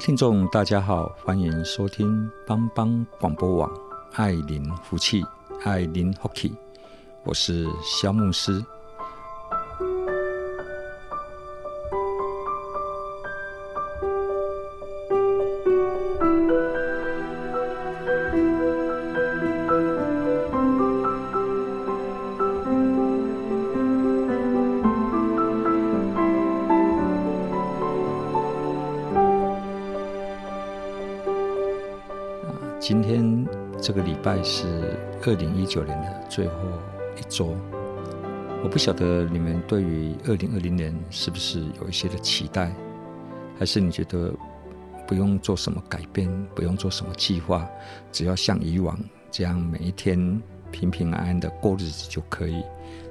听众，大家好，欢迎收听帮帮广播网。爱您福气，爱邻福气，我是肖牧师。今天。这个礼拜是二零一九年的最后一周，我不晓得你们对于二零二零年是不是有一些的期待，还是你觉得不用做什么改变，不用做什么计划，只要像以往这样每一天平平安安的过日子就可以？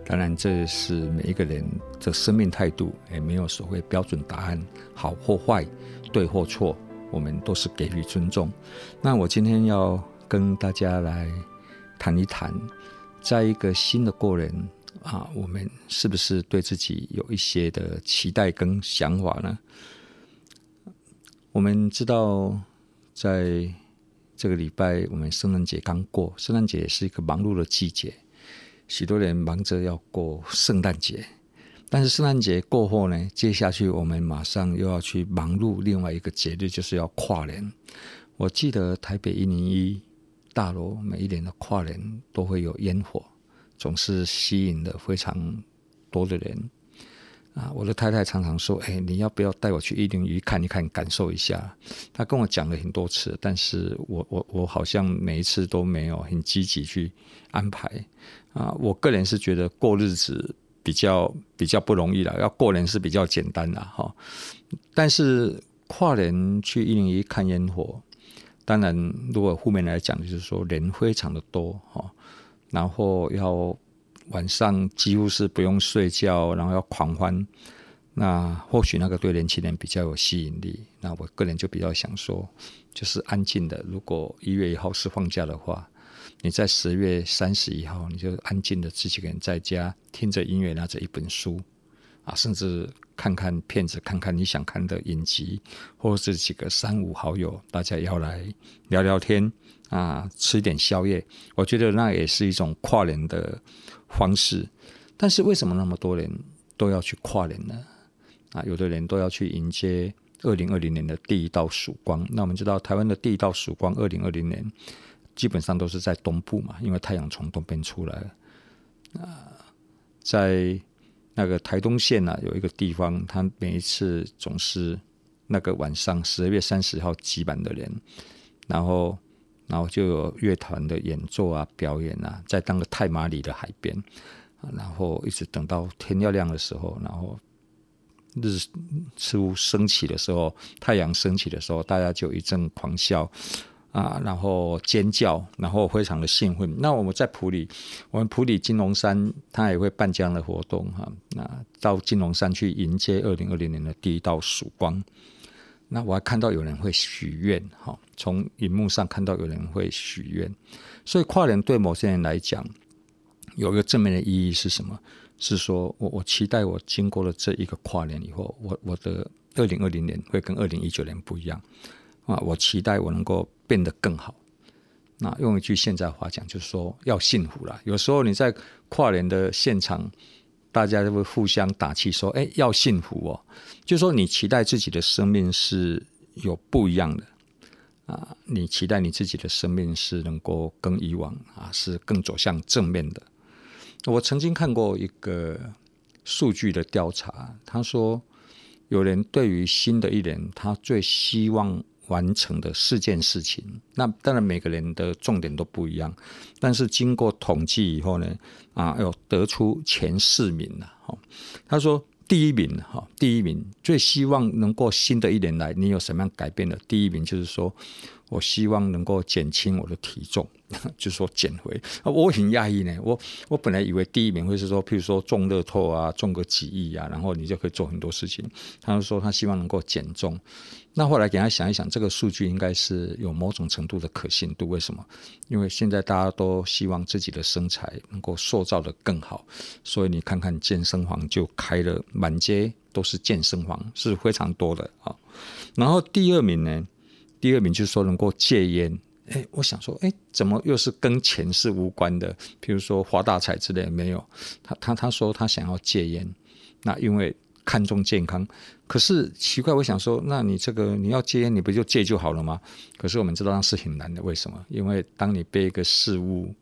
当然，这是每一个人的生命态度，也没有所谓标准答案，好或坏，对或错，我们都是给予尊重。那我今天要。跟大家来谈一谈，在一个新的过年啊，我们是不是对自己有一些的期待跟想法呢？我们知道，在这个礼拜，我们圣诞节刚过，圣诞节也是一个忙碌的季节，许多人忙着要过圣诞节，但是圣诞节过后呢，接下去我们马上又要去忙碌另外一个节日，就是要跨年。我记得台北一零一。大楼每一年的跨年都会有烟火，总是吸引了非常多的人啊！我的太太常常说：“哎，你要不要带我去一零一看一看，感受一下？”她跟我讲了很多次，但是我我我好像每一次都没有很积极去安排啊！我个人是觉得过日子比较比较不容易了，要过年是比较简单的哈。但是跨年去一零一看烟火。当然，如果负面来讲，就是说人非常的多哈，然后要晚上几乎是不用睡觉，然后要狂欢，那或许那个对年轻人比较有吸引力。那我个人就比较想说，就是安静的。如果一月一号是放假的话，你在十月三十一号，你就安静的自己一个人在家听着音乐，拿着一本书。啊，甚至看看片子，看看你想看的影集，或者是几个三五好友，大家要来聊聊天啊，吃点宵夜。我觉得那也是一种跨年的方式。但是为什么那么多人都要去跨年呢？啊，有的人都要去迎接二零二零年的第一道曙光。那我们知道，台湾的第一道曙光，二零二零年基本上都是在东部嘛，因为太阳从东边出来了。啊，在那个台东县呢、有一个地方，他每一次总是那个晚上十二月三十号挤满的人，然后，然后就有乐团的演奏啊、表演啊，在当个太麻里的海边，然后一直等到天要亮的时候，然后日出升起的时候，太阳升起的时候，大家就一阵狂笑。啊，然后尖叫，然后非常的兴奋。那我们在普里，我们普里金龙山，他也会办这样的活动哈。那到金龙山去迎接二零二零年的第一道曙光。那我还看到有人会许愿哈，从荧幕上看到有人会许愿。所以跨年对某些人来讲，有一个正面的意义是什么？是说我我期待我经过了这一个跨年以后，我我的二零二零年会跟二零一九年不一样啊。我期待我能够。变得更好。那用一句现在话讲，就是说要幸福了。有时候你在跨年的现场，大家就会互相打气，说：“哎，要幸福哦。”就说你期待自己的生命是有不一样的啊，你期待你自己的生命是能够跟以往啊是更走向正面的。我曾经看过一个数据的调查，他说有人对于新的一年，他最希望。完成的四件事情。那当然每个人的重点都不一样，但是经过统计以后呢，啊，有得出前四名了。哈，他说第一名哈，第一名最希望能够新的一年来，你有什么样改变的？第一名就是说。我希望能够减轻我的体重，就是说减肥。我很讶异呢，我我本来以为第一名会是说，譬如说中乐透啊，中个几亿啊，然后你就可以做很多事情。他就说他希望能够减重。那后来给他想一想，这个数据应该是有某种程度的可信度。为什么？因为现在大家都希望自己的身材能够塑造得更好，所以你看看健身房就开了满街都是健身房，是非常多的啊。然后第二名呢？第二名就是说能够戒烟，哎，我想说，哎，怎么又是跟钱是无关的？比如说发大财之类没有？他他他说他想要戒烟，那因为看重健康。可是奇怪，我想说，那你这个你要戒烟，你不就戒就好了吗？可是我们知道那是很难的，为什么？因为当你被一个事物。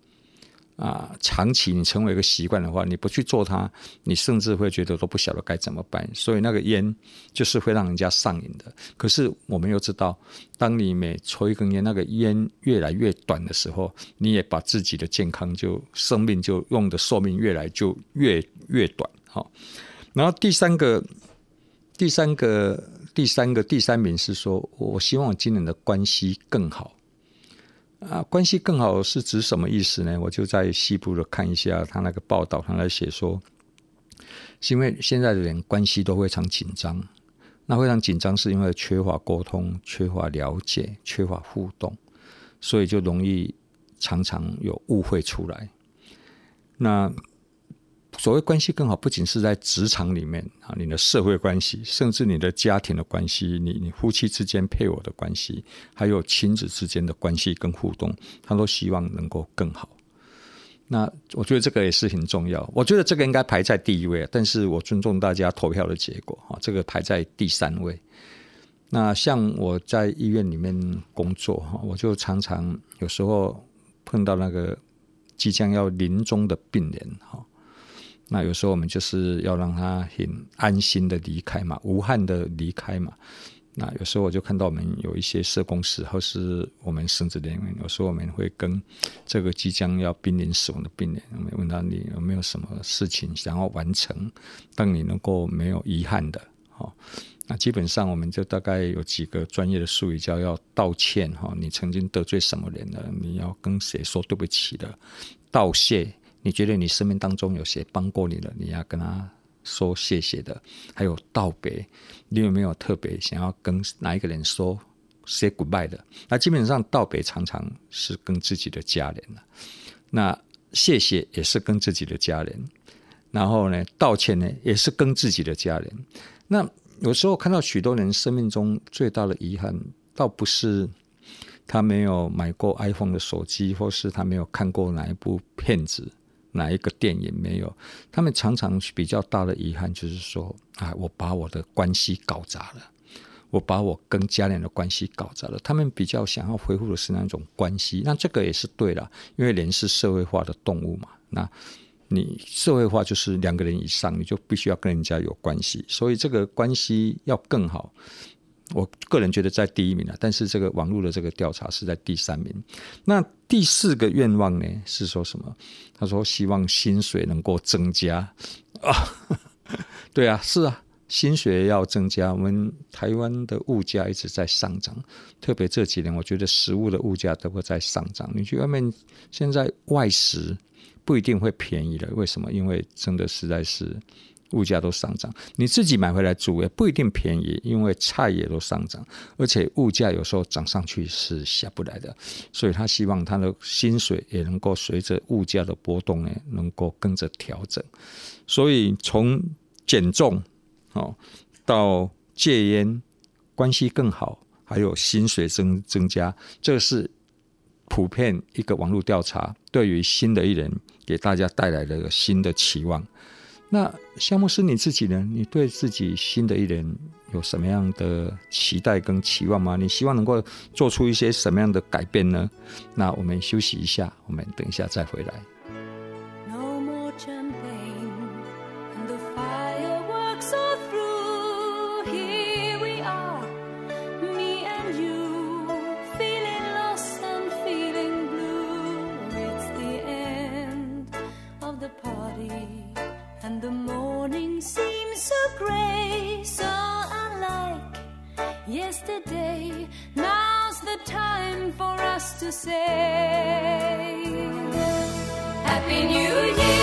啊，长期你成为一个习惯的话，你不去做它，你甚至会觉得都不晓得该怎么办。所以那个烟就是会让人家上瘾的。可是我们又知道，当你每抽一根烟，那个烟越来越短的时候，你也把自己的健康就生命就用的寿命越来就越越短。好，然后第三个，第三个，第三个，第三名是说，我希望今年的关系更好。啊，关系更好是指什么意思呢？我就在西部的看一下他那个报道，他来写说，是因为现在的人关系都非常紧张，那非常紧张是因为缺乏沟通、缺乏了解、缺乏互动，所以就容易常常有误会出来。那所谓关系更好，不仅是在职场里面啊，你的社会关系，甚至你的家庭的关系，你你夫妻之间配偶的关系，还有亲子之间的关系跟互动，他都希望能够更好。那我觉得这个也是很重要。我觉得这个应该排在第一位，但是我尊重大家投票的结果啊，这个排在第三位。那像我在医院里面工作哈，我就常常有时候碰到那个即将要临终的病人哈。那有时候我们就是要让他很安心的离开嘛，无憾的离开嘛。那有时候我就看到我们有一些社工师，或是我们甚至连有时候我们会跟这个即将要濒临死亡的病人，我们问他你有没有什么事情想要完成，让你能够没有遗憾的。好，那基本上我们就大概有几个专业的术语叫要道歉哈，你曾经得罪什么人了，你要跟谁说对不起的，道谢。你觉得你生命当中有谁帮过你了？你要跟他说谢谢的。还有道别，你有没有特别想要跟哪一个人说 say goodbye 的？那基本上道别常常是跟自己的家人了。那谢谢也是跟自己的家人。然后呢，道歉呢也是跟自己的家人。那有时候看到许多人生命中最大的遗憾，倒不是他没有买过 iPhone 的手机，或是他没有看过哪一部片子。哪一个电影没有？他们常常比较大的遗憾就是说，啊，我把我的关系搞砸了，我把我跟家人的关系搞砸了。他们比较想要恢复的是那种关系，那这个也是对的，因为人是社会化的动物嘛。那你社会化就是两个人以上，你就必须要跟人家有关系，所以这个关系要更好。我个人觉得在第一名了，但是这个网络的这个调查是在第三名。那第四个愿望呢？是说什么？他说希望薪水能够增加啊。对啊，是啊，薪水要增加。我们台湾的物价一直在上涨，特别这几年，我觉得食物的物价都会在上涨。你去外面现在外食不一定会便宜了，为什么？因为真的实在是。物价都上涨，你自己买回来煮也不一定便宜，因为菜也都上涨，而且物价有时候涨上去是下不来的，所以他希望他的薪水也能够随着物价的波动呢，能够跟着调整。所以从减重哦到戒烟，关系更好，还有薪水增增加，这是普遍一个网络调查对于新的一年给大家带来的新的期望。那夏牧师你自己呢？你对自己新的一年有什么样的期待跟期望吗？你希望能够做出一些什么样的改变呢？那我们休息一下，我们等一下再回来。Day. Now's the time for us to say Happy New Year,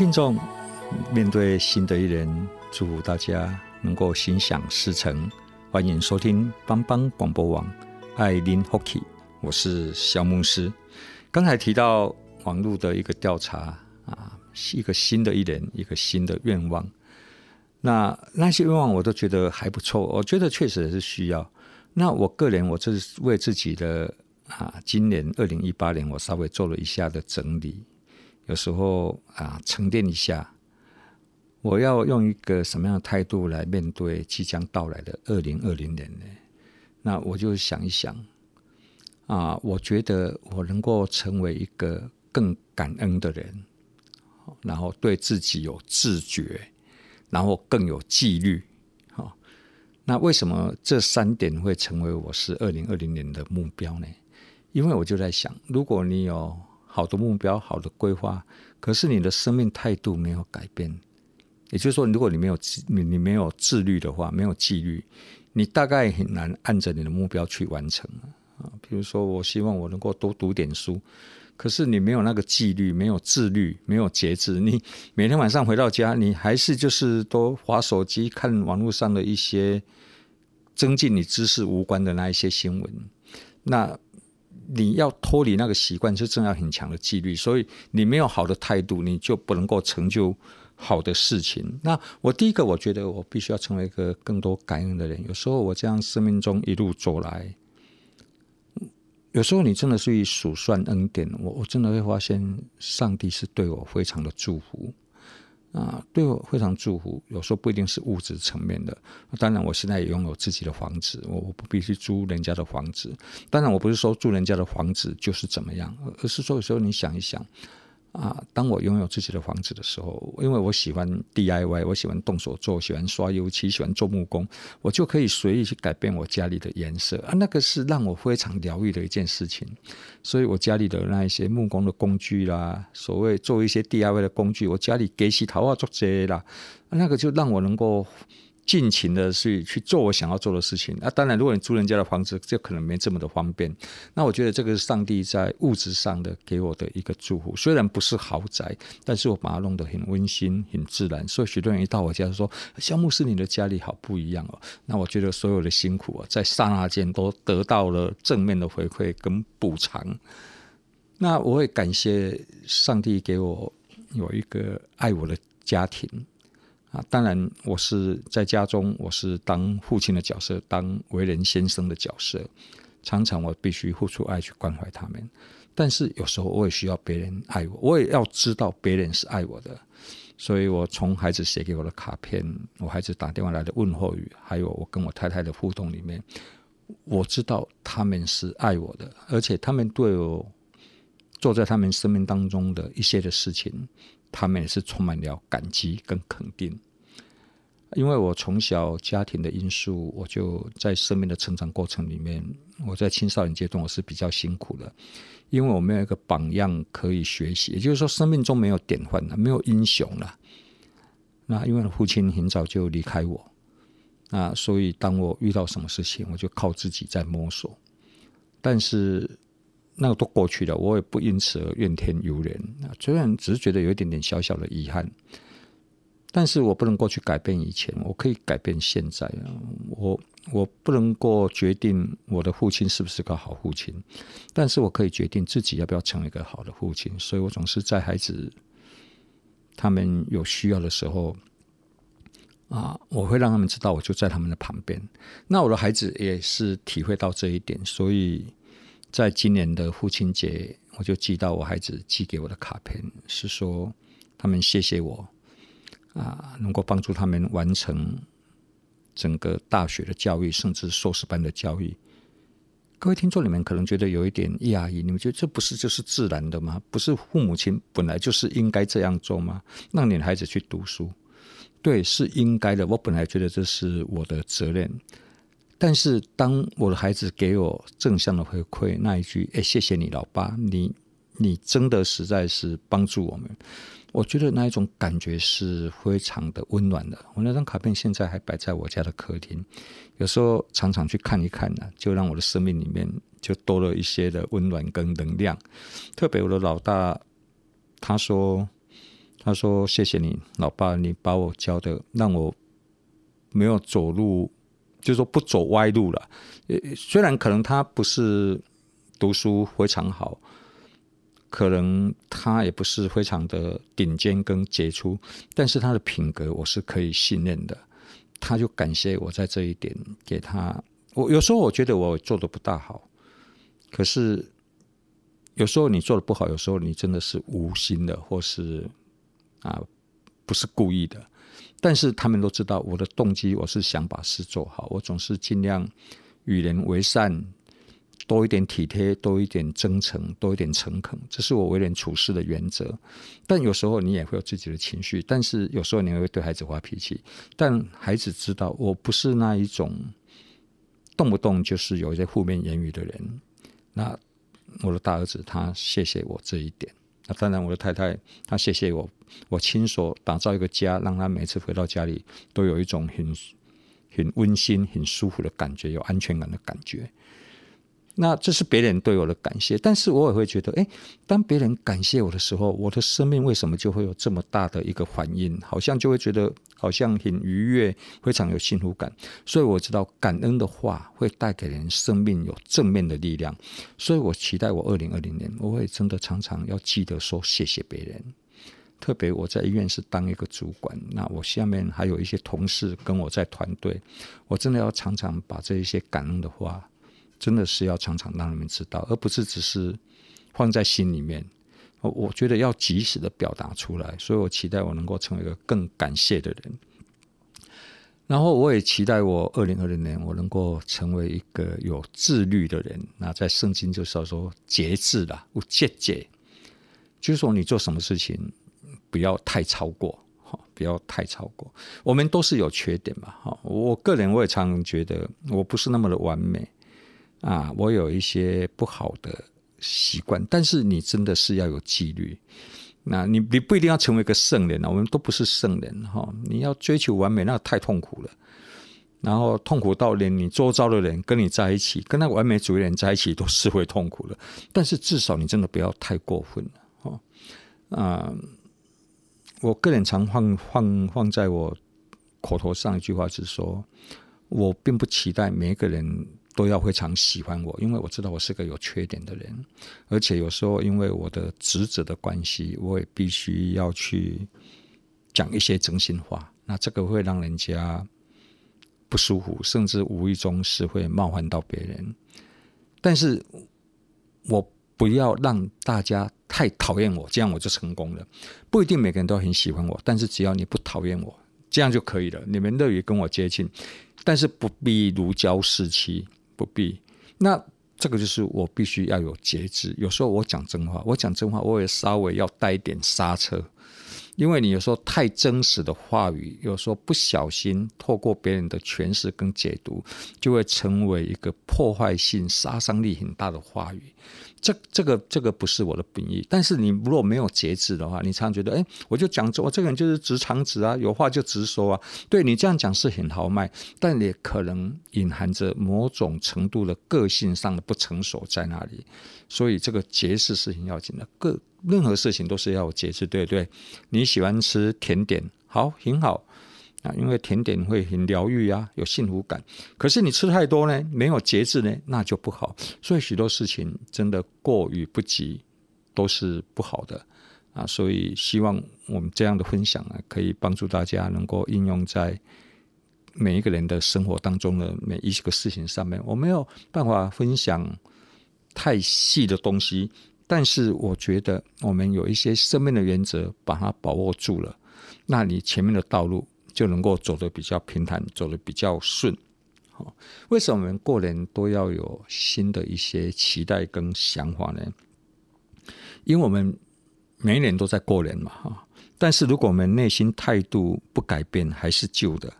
听众，面对新的一年，祝福大家能够心想事成。欢迎收听帮帮广播网爱邻福气，我是萧牧师。刚才提到网络的一个调查啊，是一个新的一年，一个新的愿望。那那些愿望我都觉得还不错，我觉得确实是需要。那我个人，我这是为自己的啊，今年二零一八年，我稍微做了一下的整理。有时候啊，沉淀一下，我要用一个什么样的态度来面对即将到来的二零二零年呢？那我就想一想啊，我觉得我能够成为一个更感恩的人，然后对自己有自觉，然后更有纪律。好，那为什么这三点会成为我是二零二零年的目标呢？因为我就在想，如果你有好的目标、好的规划，可是你的生命态度没有改变，也就是说，如果你没有你你没有自律的话，没有纪律，你大概很难按着你的目标去完成啊。比如说，我希望我能够多读点书，可是你没有那个纪律，没有自律，没有节制，你每天晚上回到家，你还是就是都划手机、看网络上的一些增进你知识无关的那一些新闻，那。你要脱离那个习惯，是真要很强的纪律。所以你没有好的态度，你就不能够成就好的事情。那我第一个，我觉得我必须要成为一个更多感恩的人。有时候我这样生命中一路走来，有时候你真的是去数算恩典，我我真的会发现上帝是对我非常的祝福。啊，对我非常祝福。有时候不一定是物质层面的。当然，我现在也拥有自己的房子，我我不必须租人家的房子。当然，我不是说住人家的房子就是怎么样，而是说有时候你想一想。啊，当我拥有自己的房子的时候，因为我喜欢 DIY，我喜欢动手做，喜欢刷油漆，喜欢做木工，我就可以随意去改变我家里的颜色啊，那个是让我非常疗愈的一件事情。所以我家里的那一些木工的工具啦，所谓做一些 DIY 的工具，我家里给洗桃花做这些啦，那个就让我能够。尽情的去去做我想要做的事情。那、当然，如果你租人家的房子，就可能没这么的方便。那我觉得这个是上帝在物质上的给我的一个祝福。虽然不是豪宅，但是我把它弄得很温馨、很自然。所以许多人一到我家说：“萧牧师，你的家里好不一样哦。”那我觉得所有的辛苦啊，在刹那间都得到了正面的回馈跟补偿。那我会感谢上帝给我有一个爱我的家庭。啊，当然，我是在家中，我是当父亲的角色，当为人先生的角色，常常我必须付出爱去关怀他们。但是有时候我也需要别人爱我，我也要知道别人是爱我的。所以我从孩子写给我的卡片，我孩子打电话来的问候语，还有我跟我太太的互动里面，我知道他们是爱我的，而且他们对我做在他们生命当中的一些的事情。他们也是充满了感激跟肯定，因为我从小家庭的因素，我就在生命的成长过程里面，我在青少年阶段我是比较辛苦的，因为我没有一个榜样可以学习，也就是说，生命中没有典范了，没有英雄了。那因为父亲很早就离开我，那所以当我遇到什么事情，我就靠自己在摸索，但是。那个都过去了，我也不因此而怨天尤人。虽然只是觉得有一点点小小的遗憾，但是我不能够去改变以前，我可以改变现在。我我不能够决定我的父亲是不是个好父亲，但是我可以决定自己要不要成为一个好的父亲。所以我总是在孩子他们有需要的时候，啊，我会让他们知道，我就在他们的旁边。那我的孩子也是体会到这一点，所以。在今年的父亲节，我就寄到我孩子寄给我的卡片，是说他们谢谢我啊，能够帮助他们完成整个大学的教育，甚至硕士班的教育。各位听众，你们可能觉得有一点讶异，你们觉得这不是就是自然的吗？不是父母亲本来就是应该这样做吗？让你孩子去读书，对，是应该的。我本来觉得这是我的责任。但是，当我的孩子给我正向的回馈，那一句“哎，谢谢你，老爸，你你真的实在是帮助我们”，我觉得那一种感觉是非常的温暖的。我那张卡片现在还摆在我家的客厅，有时候常常去看一看呢，就让我的生命里面就多了一些的温暖跟能量。特别我的老大，他说：“他说谢谢你，老爸，你把我教的，让我没有走路。”就是说不走歪路了，呃，虽然可能他不是读书非常好，可能他也不是非常的顶尖跟杰出，但是他的品格我是可以信任的。他就感谢我在这一点给他。我有时候我觉得我做的不大好，可是有时候你做的不好，有时候你真的是无心的，或是啊不是故意的。但是他们都知道我的动机，我是想把事做好。我总是尽量与人为善，多一点体贴，多一点真诚，多一点诚恳，这是我为人处事的原则。但有时候你也会有自己的情绪，但是有时候你会对孩子发脾气。但孩子知道我不是那一种动不动就是有一些负面言语的人。那我的大儿子他谢谢我这一点。那当然，我的太太她谢谢我，我亲手打造一个家，让她每次回到家里都有一种很很温馨、很舒服的感觉，有安全感的感觉。那这是别人对我的感谢，但是我也会觉得，诶，当别人感谢我的时候，我的生命为什么就会有这么大的一个反应？好像就会觉得好像很愉悦，非常有幸福感。所以我知道感恩的话会带给人生命有正面的力量。所以我期待我二零二零年，我会真的常常要记得说谢谢别人。特别我在医院是当一个主管，那我下面还有一些同事跟我在团队，我真的要常常把这一些感恩的话，真的是要常常让他们知道，而不是只是放在心里面。我我觉得要及时的表达出来，所以我期待我能够成为一个更感谢的人。然后我也期待我二零二零年我能够成为一个有自律的人。那在圣经就是要说节制啦，有节节，就是说你做什么事情不要太超过，哈，不要太超过。我们都是有缺点嘛，哈。我个人我也常常觉得我不是那么的完美啊，我有一些不好的习惯，但是你真的是要有纪律。那你你不一定要成为一个圣人啊，我们都不是圣人哈。你要追求完美，那太痛苦了。然后痛苦到连你周遭的人跟你在一起，跟那个完美主义人在一起都是会痛苦的。但是至少你真的不要太过分了哈。啊，我个人常放放放在我口头上一句话是说，我并不期待每一个人。都要非常喜欢我，因为我知道我是个有缺点的人，而且有时候因为我的职责的关系，我也必须要去讲一些真心话，那这个会让人家不舒服，甚至无意中是会冒犯到别人。但是我不要让大家太讨厌我，这样我就成功了。不一定每个人都很喜欢我，但是只要你不讨厌我，这样就可以了。你们乐于跟我接近，但是不必如胶似漆。不必，那这个就是我必须要有节制。有时候我讲真话，我讲真话，我也稍微要带一点刹车，因为你有时候太真实的话语，有时候不小心透过别人的诠释跟解读，就会成为一个破坏性、杀伤力很大的话语。这这个这个不是我的本意，但是你如果没有节制的话，你常常觉得，哎，我就讲，我这个人就是直肠子啊，有话就直说啊。对，你这样讲是很豪迈，但也可能隐含着某种程度的个性上的不成熟在那里。所以这个节制是很要紧的，各任何事情都是要有节制，对不对？你喜欢吃甜点，好，很好。啊，因为甜点会很疗愈啊，有幸福感。可是你吃太多呢，没有节制呢，那就不好。所以许多事情真的过与不及都是不好的啊。所以希望我们这样的分享啊，可以帮助大家能够应用在每一个人的生活当中的每一个事情上面。我没有办法分享太细的东西，但是我觉得我们有一些生命的原则，把它把握住了，那你前面的道路。就能够走得比较平坦，走得比较顺。好，为什么我们过年都要有新的一些期待跟想法呢？因为我们每一年都在过年嘛，哈。但是如果我们内心态度不改变，还是旧的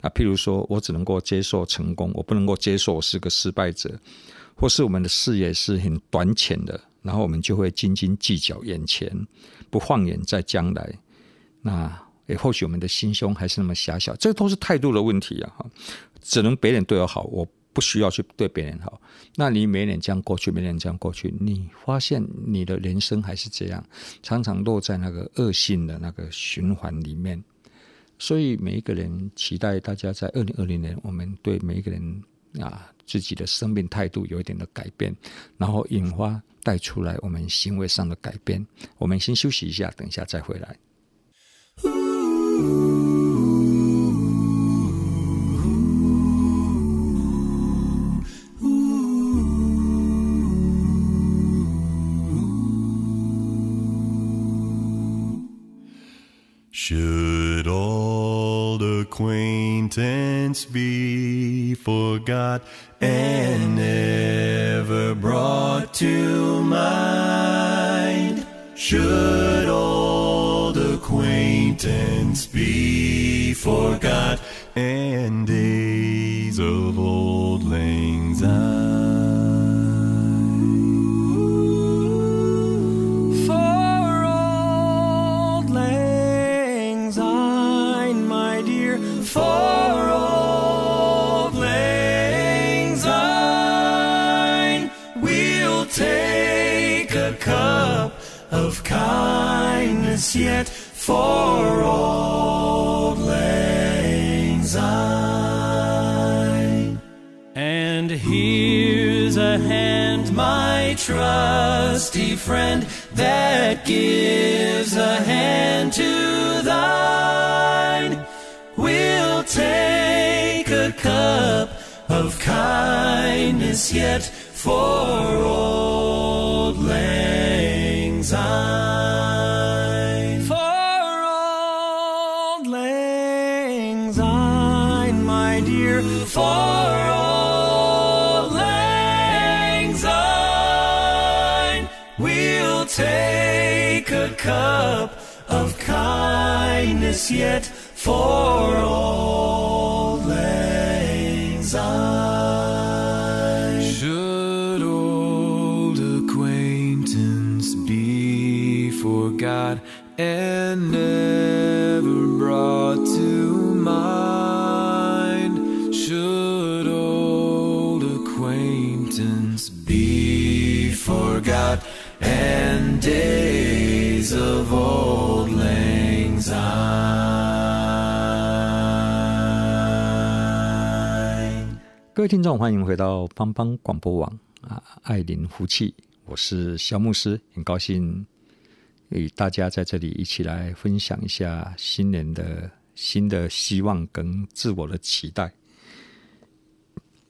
啊。譬如说我只能够接受成功，我不能够接受我是个失败者，或是我们的视野是很短浅的，然后我们就会斤斤计较眼前，不放眼在将来。那也或许我们的心胸还是那么狭小，这都是态度的问题啊！哈，只能别人对我好，我不需要去对别人好。那你每年这样过去，每年这样过去，你发现你的人生还是这样，常常落在那个恶性的那个循环里面。所以每一个人期待大家在二零二零年，我们对每一个人啊自己的生命态度有一点的改变，然后引发带出来我们行为上的改变。我们先休息一下，等一下再回来。Should old acquaintance be forgot and never brought to mind? Should old acquaintance be forgot and days of old lang syne? For old lang syne, my dear, for old lang syne, we'll take a cup of kindness yet for hand, my trusty friend, that gives a hand to thine. We'll take a cup of kindness yet for old lang syne. For old lang syne, my dear, for a cup of kindness yet for old lang 各位听众，欢迎回到邦邦广播网啊，爱邻福气，我是萧牧师，很高兴与大家在这里一起来分享一下新年的新的希望跟自我的期待。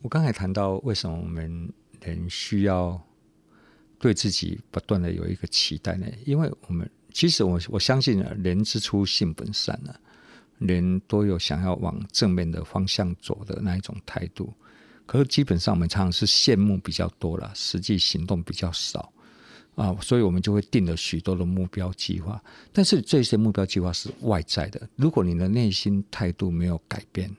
我刚才谈到为什么我们人需要对自己不断的有一个期待呢？因为我们其实我我相信啊，人之初性本善啊，人都有想要往正面的方向走的那一种态度。可是基本上我们常常是羡慕比较多了，实际行动比较少啊，所以我们就会定了许多的目标计划。但是这些目标计划是外在的，如果你的内心态度没有改变，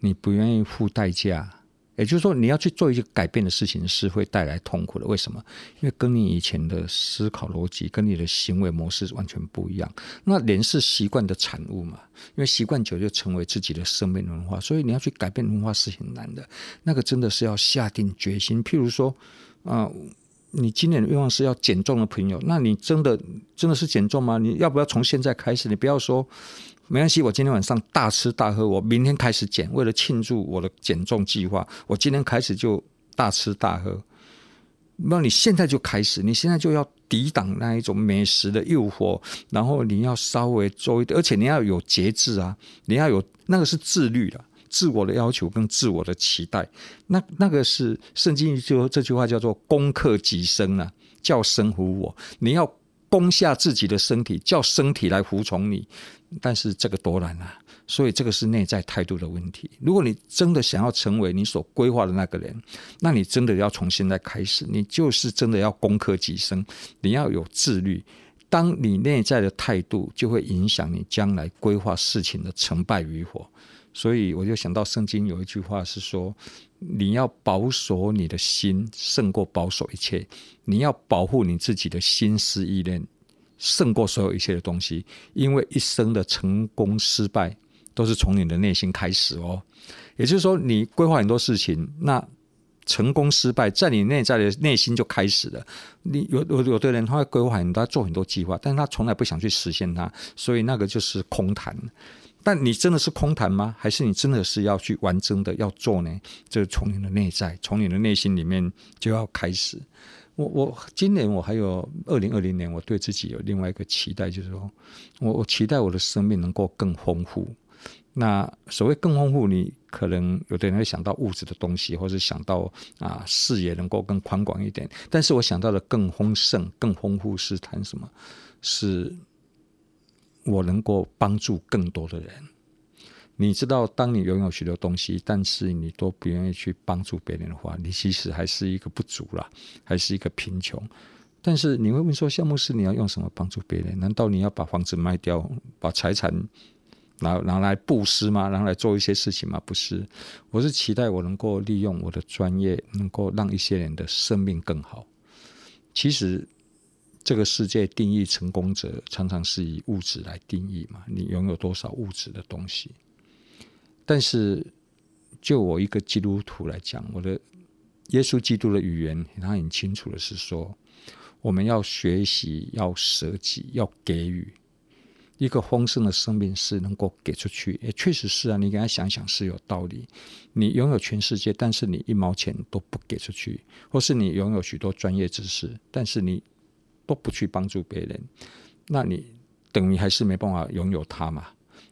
你不愿意付代价。也就是说，你要去做一些改变的事情，是会带来痛苦的。为什么？因为跟你以前的思考逻辑、跟你的行为模式完全不一样。那人是习惯的产物嘛？因为习惯久就成为自己的生命文化，所以你要去改变文化是很难的。那个真的是要下定决心。譬如说，啊、你今年的愿望是要减重的朋友，那你真的真的是减重吗？你要不要从现在开始？你不要说。没关系，我今天晚上大吃大喝，我明天开始减。为了庆祝我的减重计划，我今天开始就大吃大喝。那你现在就开始，你现在就要抵挡那一种美食的诱惑，然后你要稍微做一点，而且你要有节制啊，你要有那个是自律的，自我的要求跟自我的期待。那那个是圣经就这句话叫做“攻克己身”啊，叫生服我。你要攻下自己的身体，叫身体来服从你。但是这个多难啊！所以这个是内在态度的问题。如果你真的想要成为你所规划的那个人，那你真的要从现在开始，你就是真的要攻克己身，你要有自律。当你内在的态度，就会影响你将来规划事情的成败与否。所以我就想到圣经有一句话是说：你要保守你的心，胜过保守一切。你要保护你自己的心思意念。胜过所有一切的东西，因为一生的成功失败都是从你的内心开始哦。也就是说，你规划很多事情，那成功失败在你内在的内心就开始了。你有有有的人他会规划很多，他做很多计划，但是他从来不想去实现它，所以那个就是空谈。但你真的是空谈吗？还是你真的是要去完整的要做呢？这是从你的内在，从你的内心里面就要开始。我我今年我还有二零二零年，我对自己有另外一个期待，就是说，我我期待我的生命能够更丰富。那所谓更丰富，你可能有的人会想到物质的东西，或是想到啊视野能够更宽广一点。但是我想到的更丰盛、更丰富是谈什么？是我能够帮助更多的人。你知道，当你拥有许多东西，但是你都不愿意去帮助别人的话，你其实还是一个不足啦，还是一个贫穷。但是你会问说，萧牧师，你要用什么帮助别人？难道你要把房子卖掉，把财产拿拿来布施吗？拿来做一些事情吗？不是，我是期待我能够利用我的专业，能够让一些人的生命更好。其实，这个世界定义成功者，常常是以物质来定义嘛，你拥有多少物质的东西？但是，就我一个基督徒来讲，我的耶稣基督的语言，他很清楚的是说，我们要学习，要舍己，要给予。一个丰盛的生命是能够给出去，也确实是啊。你给他想想是有道理。你拥有全世界，但是你一毛钱都不给出去，或是你拥有许多专业知识，但是你都不去帮助别人，那你等于还是没办法拥有它嘛。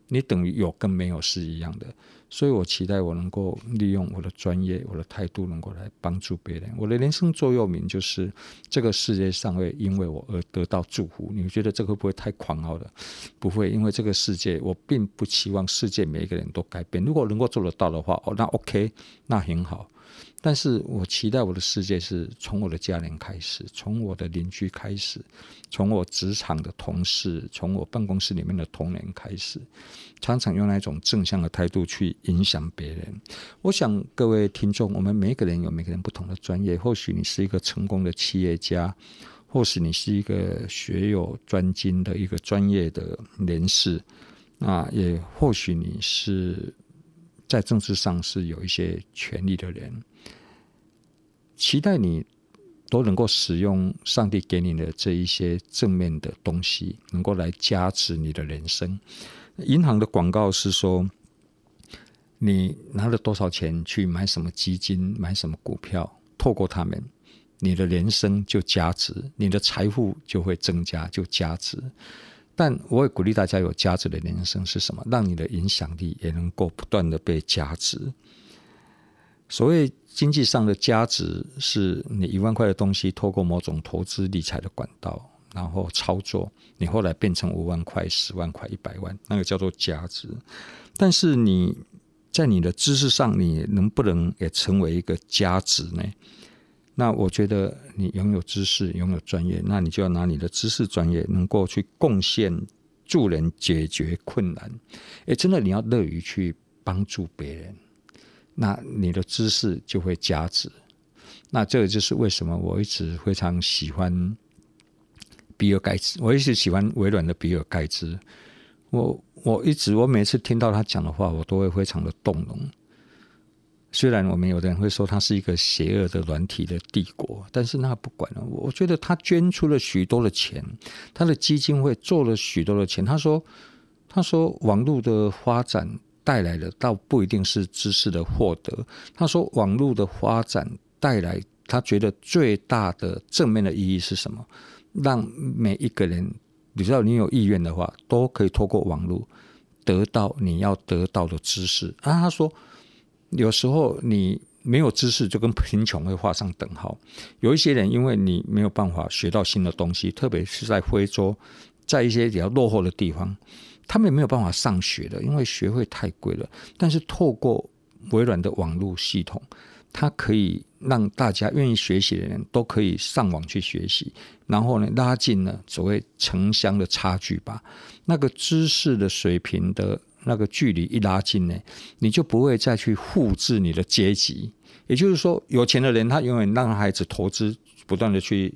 你等于有跟没有是一样的，所以我期待我能够利用我的专业、我的态度，能够来帮助别人。我的人生座右铭就是：这个世界上会因为我而得到祝福。你觉得这个会不会太狂傲了？不会，因为这个世界，我并不期望世界每一个人都改变。如果能够做得到的话，哦，那 OK，那很好。但是我期待我的世界是从我的家人开始，从我的邻居开始，从我职场的同事，从我办公室里面的同仁开始，常常用那种正向的态度去影响别人。我想各位听众，我们每个人有每个人不同的专业，或许你是一个成功的企业家，或许你是一个学有专精的一个专业的人士，啊，也或许你是在政治上是有一些权力的人。期待你都能够使用上帝给你的这一些正面的东西，能够来加持你的人生。银行的广告是说，你拿了多少钱去买什么基金、买什么股票，透过他们，你的人生就加值，你的财富就会增加，就加值。但我也鼓励大家有价值的人生是什么？让你的影响力也能够不断的被加值。所谓经济上的价值，是你一万块的东西，透过某种投资理财的管道，然后操作，你后来变成五万块、十万块、一百万，那个叫做价值。但是你在你的知识上，你能不能也成为一个价值呢？那我觉得你拥有知识、拥有专业，那你就要拿你的知识、专业，能够去贡献、助人、解决困难。诶，真的，你要乐于去帮助别人。那你的知识就会加值，那这个就是为什么我一直非常喜欢比尔盖茨，我一直喜欢微软的比尔盖茨。我我一直我每次听到他讲的话，我都会非常的动容。虽然我们有的人会说他是一个邪恶的软体的帝国，但是那不管了。我觉得他捐出了许多的钱，他的基金会做了许多的钱。他说，他说网络的发展。带来的倒不一定是知识的获得。他说，网络的发展带来他觉得最大的正面的意义是什么？让每一个人，只要你有意愿的话，都可以透过网络得到你要得到的知识。啊，他说，有时候你没有知识，就跟贫穷会画上等号。有一些人，因为你没有办法学到新的东西，特别是在非洲，在一些比较落后的地方。他们也没有办法上学的，因为学费太贵了。但是透过微软的网络系统，它可以让大家愿意学习的人都可以上网去学习，然后呢，拉近了所谓城乡的差距吧。那个知识的水平的那个距离一拉近呢，你就不会再去复制你的阶级。也就是说，有钱的人他永远让孩子投资，不断的去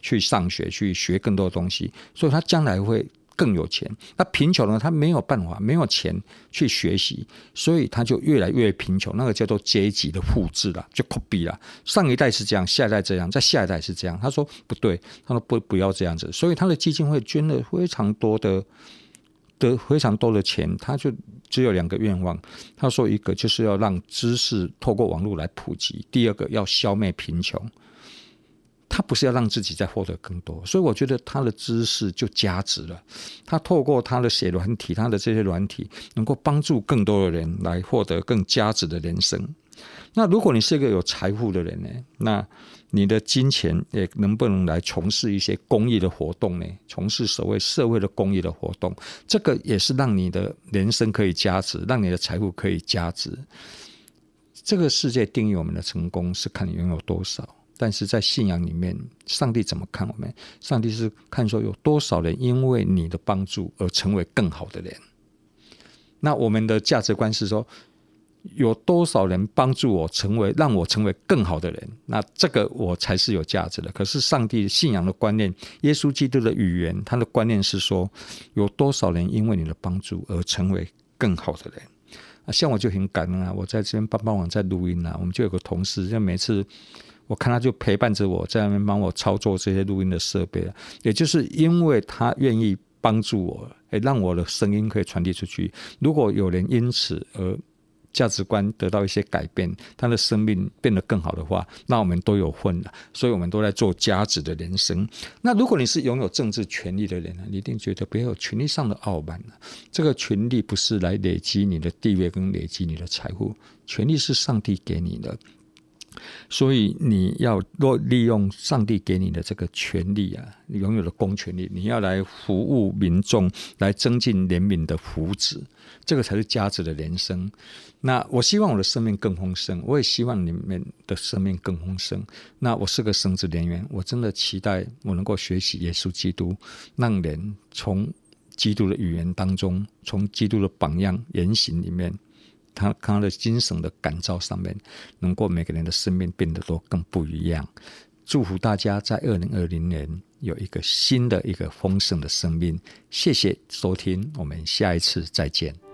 去上学，去学更多东西，所以他将来会。更有钱，那贫穷呢？他没有办法，没有钱去学习，所以他就越来越贫穷。那个叫做阶级的复制了，就 copy 了。上一代是这样，下一代这样，在下一代是这样。他说不对，他说不不要这样子。所以他的基金会捐了非常多的的非常多的钱，他就只有两个愿望。他说一个就是要让知识透过网络来普及，第二个要消灭贫穷。他不是要让自己再获得更多，所以我觉得他的知识就加值了。他透过他的写软体，他的这些软体能够帮助更多的人来获得更加值的人生。那如果你是一个有财富的人呢？那你的金钱也能不能来从事一些公益的活动呢？从事所谓社会的公益的活动，这个也是让你的人生可以加值，让你的财富可以加值。这个世界定义我们的成功是看你拥有多少。但是在信仰里面，上帝怎么看我们？上帝是看说有多少人因为你的帮助而成为更好的人。那我们的价值观是说，有多少人帮助我成为，让我成为更好的人？那这个我才是有价值的。可是上帝信仰的观念，耶稣基督的语言，他的观念是说，有多少人因为你的帮助而成为更好的人？啊，像我就很感恩啊，我在这边帮帮忙在录音啊，我们就有个同事，就每次。我看他就陪伴着我在那边帮我操作这些录音的设备，也就是因为他愿意帮助我，让我的声音可以传递出去。如果有人因此而价值观得到一些改变，他的生命变得更好的话，那我们都有份了。所以，我们都在做价值的人生。那如果你是拥有政治权力的人呢，你一定觉得不要有权力上的傲慢。这个权力不是来累积你的地位跟累积你的财富，权力是上帝给你的。所以你要若利用上帝给你的这个权利啊，拥有的公权力，你要来服务民众，来增进人民的福祉，这个才是价值的人生。那我希望我的生命更丰盛，我也希望你们的生命更丰盛。那我是个神职人员，我真的期待我能够学习耶稣基督，让人从基督的语言当中，从基督的榜样言行里面。他他的精神的感召上面，能够每个人的生命变得都更不一样。祝福大家在二零二零年有一个新的一个丰盛的生命。谢谢收听，我们下一次再见。